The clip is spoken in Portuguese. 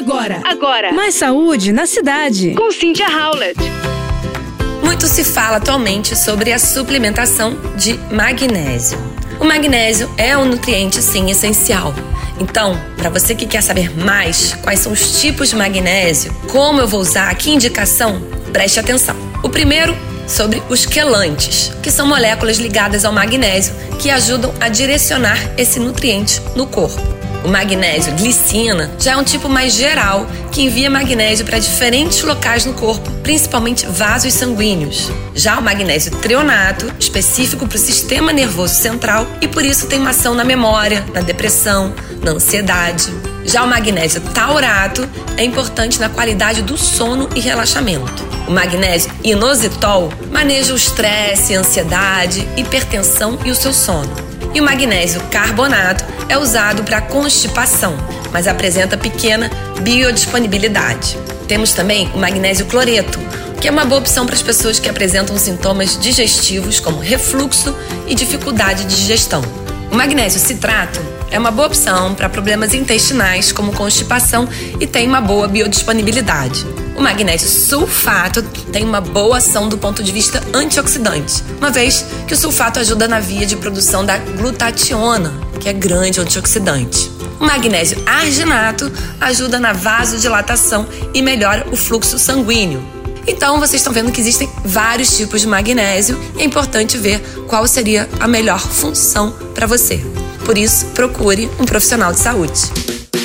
Agora, agora. Mais saúde na cidade. Com Cynthia Howlett. Muito se fala atualmente sobre a suplementação de magnésio. O magnésio é um nutriente, sim, essencial. Então, para você que quer saber mais quais são os tipos de magnésio, como eu vou usar, que indicação, preste atenção. O primeiro sobre os quelantes, que são moléculas ligadas ao magnésio que ajudam a direcionar esse nutriente no corpo. O magnésio glicina já é um tipo mais geral que envia magnésio para diferentes locais no corpo, principalmente vasos sanguíneos. Já o magnésio treonato, específico para o sistema nervoso central e por isso tem uma ação na memória, na depressão, na ansiedade. Já o magnésio taurato é importante na qualidade do sono e relaxamento. O magnésio inositol maneja o estresse, ansiedade, hipertensão e o seu sono. E o magnésio carbonato é usado para constipação, mas apresenta pequena biodisponibilidade. Temos também o magnésio cloreto, que é uma boa opção para as pessoas que apresentam sintomas digestivos como refluxo e dificuldade de digestão. O magnésio citrato é uma boa opção para problemas intestinais como constipação e tem uma boa biodisponibilidade. O magnésio sulfato tem uma boa ação do ponto de vista antioxidante, uma vez que o sulfato ajuda na via de produção da glutationa, que é grande antioxidante. O magnésio arginato ajuda na vasodilatação e melhora o fluxo sanguíneo. Então, vocês estão vendo que existem vários tipos de magnésio e é importante ver qual seria a melhor função para você. Por isso, procure um profissional de saúde.